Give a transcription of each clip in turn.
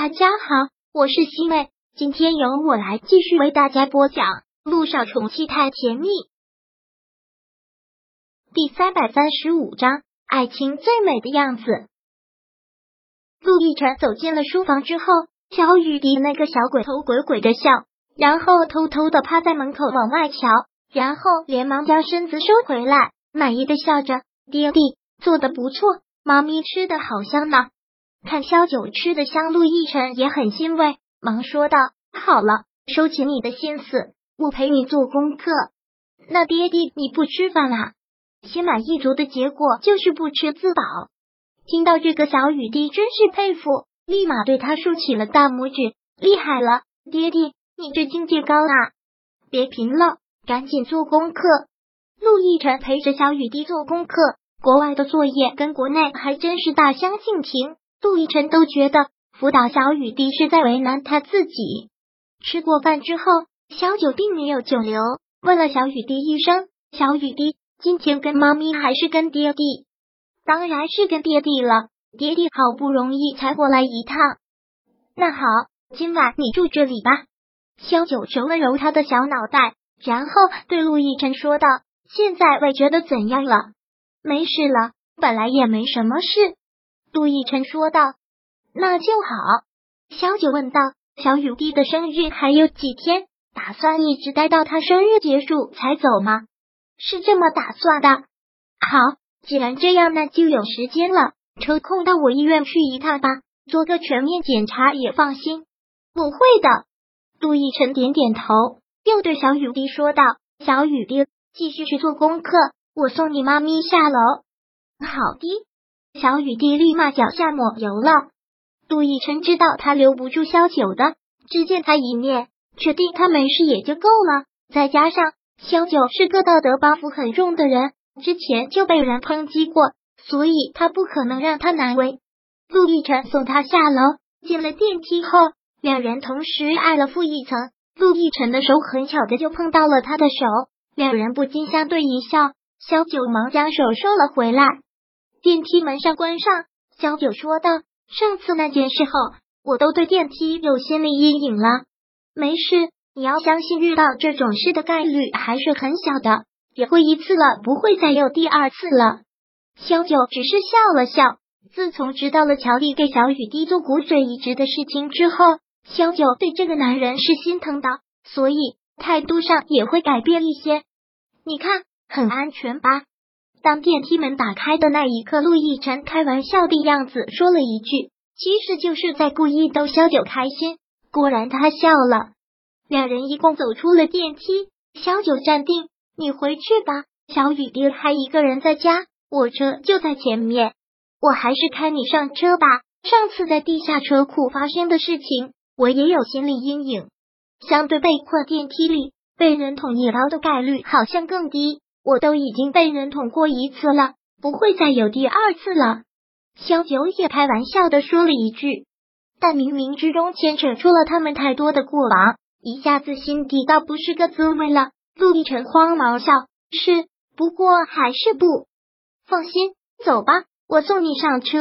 大家好，我是西妹，今天由我来继续为大家播讲《路上宠妻太甜蜜》第三百三十五章：爱情最美的样子。陆亦辰走进了书房之后，小雨滴那个小鬼头鬼鬼的笑，然后偷偷的趴在门口往外瞧，然后连忙将身子收回来，满意的笑着：“爹地做的不错，妈咪吃的好香呢。”看萧九吃的香，陆亦辰也很欣慰，忙说道：“好了，收起你的心思，我陪你做功课。那爹地你不吃饭啦？心满意足的结果就是不吃自饱。”听到这个，小雨滴真是佩服，立马对他竖起了大拇指：“厉害了，爹地，你这境界高啊！别贫了，赶紧做功课。”陆亦辰陪着小雨滴做功课，国外的作业跟国内还真是大相径庭。陆亦辰都觉得辅导小雨滴是在为难他自己。吃过饭之后，小九并没有久留，问了小雨滴一声：“小雨滴，今天跟妈咪还是跟爹地？”“当然是跟爹地了，爹地好不容易才过来一趟。”“那好，今晚你住这里吧。”萧九揉了揉他的小脑袋，然后对陆亦辰说道：“现在胃觉得怎样了？”“没事了，本来也没什么事。”杜奕辰说道：“那就好。”小九问道：“小雨滴的生日还有几天？打算一直待到他生日结束才走吗？”“是这么打算的。”“好，既然这样，那就有时间了。抽空到我医院去一趟吧，做个全面检查也放心。”“不会的。”杜奕辰点点头，又对小雨滴说道：“小雨滴，继续去做功课，我送你妈咪下楼。”“好的。”小雨滴立马脚下抹油了。杜奕琛知道他留不住萧九的，只见他一面，确定他没事也就够了。再加上萧九是个道德包袱很重的人，之前就被人抨击过，所以他不可能让他难为。陆亦辰送他下楼，进了电梯后，两人同时挨了负一层。陆亦辰的手很巧的就碰到了他的手，两人不禁相对一笑。萧九忙将手收了回来。电梯门上关上，小九说道：“上次那件事后，我都对电梯有心理阴影了。没事，你要相信，遇到这种事的概率还是很小的。也会一次了，不会再有第二次了。”小九只是笑了笑。自从知道了乔丽给小雨滴做骨髓移植的事情之后，小九对这个男人是心疼的，所以态度上也会改变一些。你看，很安全吧？当电梯门打开的那一刻，陆亦辰开玩笑的样子说了一句，其实就是在故意逗萧九开心。果然，他笑了。两人一共走出了电梯，萧九站定：“你回去吧，小雨滴还一个人在家，我车就在前面，我还是开你上车吧。”上次在地下车库发生的事情，我也有心理阴影。相对被困电梯里，被人捅一刀的概率好像更低。我都已经被人捅过一次了，不会再有第二次了。萧九也开玩笑的说了一句，但冥冥之中牵扯出了他们太多的过往，一下子心底倒不是个滋味了。陆亦辰慌忙笑，是，不过还是不放心。走吧，我送你上车。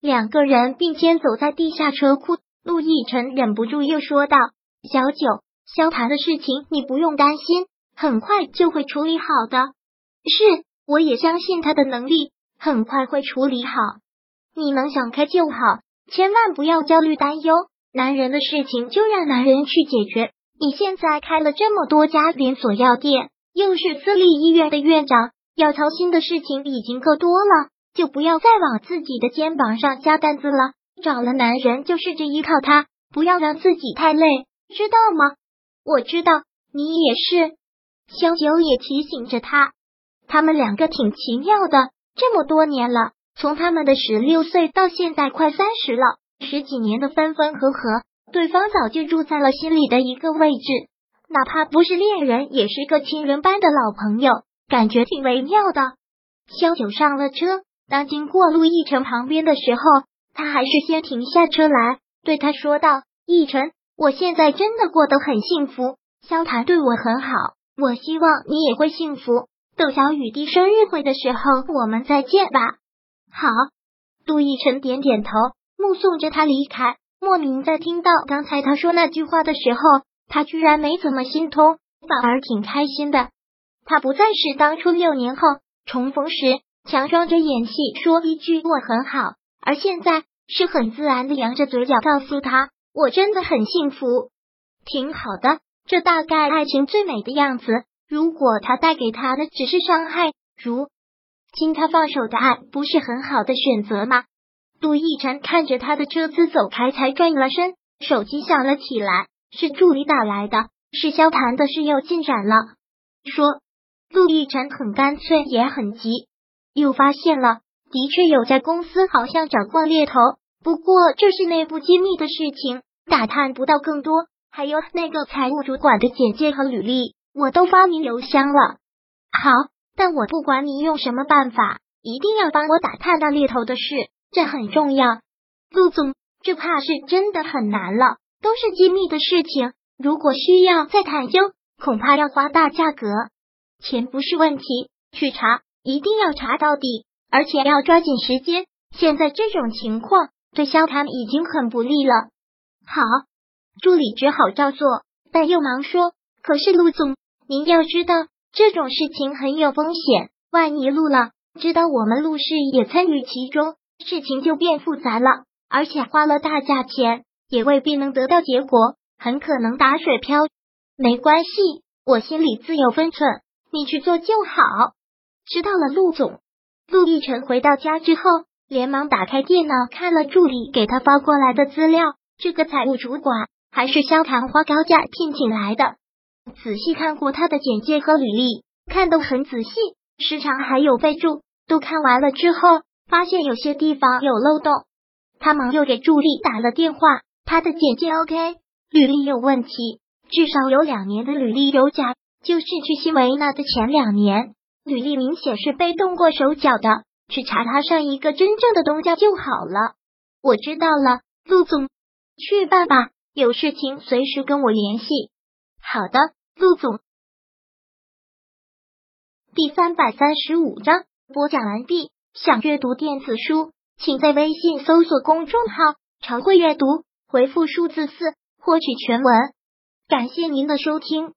两个人并肩走在地下车库，陆亦辰忍不住又说道：“小九，萧谈的事情你不用担心。”很快就会处理好的，是，我也相信他的能力，很快会处理好。你能想开就好，千万不要焦虑担忧。男人的事情就让男人去解决。你现在开了这么多家连锁药店，又是私立医院的院长，要操心的事情已经够多了，就不要再往自己的肩膀上加担子了。找了男人就试着依靠他，不要让自己太累，知道吗？我知道，你也是。萧九也提醒着他，他们两个挺奇妙的，这么多年了，从他们的十六岁到现在快三十了，十几年的分分合合，对方早就住在了心里的一个位置，哪怕不是恋人，也是个亲人般的老朋友，感觉挺微妙的。萧九上了车，当经过陆亦辰旁边的时候，他还是先停下车来，对他说道：“亦辰，我现在真的过得很幸福，萧谈对我很好。”我希望你也会幸福。等小雨滴生日会的时候，我们再见吧。好，杜奕晨点点头，目送着他离开。莫名在听到刚才他说那句话的时候，他居然没怎么心痛，反而挺开心的。他不再是当初六年后重逢时强装着演戏说一句我很好，而现在是很自然的扬着嘴角告诉他我真的很幸福，挺好的。这大概爱情最美的样子。如果他带给他的只是伤害，如今他放手的爱，不是很好的选择吗？陆亦辰看着他的车子走开，才转了身，手机响了起来，是助理打来的，是萧谈的事有进展了。说，陆亦辰很干脆，也很急，又发现了，的确有家公司好像找过猎头，不过这是内部机密的事情，打探不到更多。还有那个财务主管的简介和履历，我都发明邮箱了。好，但我不管你用什么办法，一定要帮我打探到猎头的事，这很重要。陆总，这怕是真的很难了，都是机密的事情，如果需要再探究，恐怕要花大价格。钱不是问题，去查，一定要查到底，而且要抓紧时间。现在这种情况对萧谈已经很不利了。好。助理只好照做，但又忙说：“可是陆总，您要知道这种事情很有风险，万一陆了知道我们陆氏也参与其中，事情就变复杂了。而且花了大价钱，也未必能得到结果，很可能打水漂。没关系，我心里自有分寸，你去做就好。知道了，陆总。”陆亦辰回到家之后，连忙打开电脑看了助理给他发过来的资料，这个财务主管。还是萧谈花高价聘请来的。仔细看过他的简介和履历，看得很仔细，时常还有备注。都看完了之后，发现有些地方有漏洞，他忙又给助理打了电话。他的简介 OK，履历有问题，至少有两年的履历有假，就是去新维纳的前两年，履历明显是被动过手脚的。去查他上一个真正的东家就好了。我知道了，陆总，去办吧。有事情随时跟我联系。好的，陆总。第三百三十五章播讲完毕。想阅读电子书，请在微信搜索公众号“常会阅读”，回复数字四获取全文。感谢您的收听。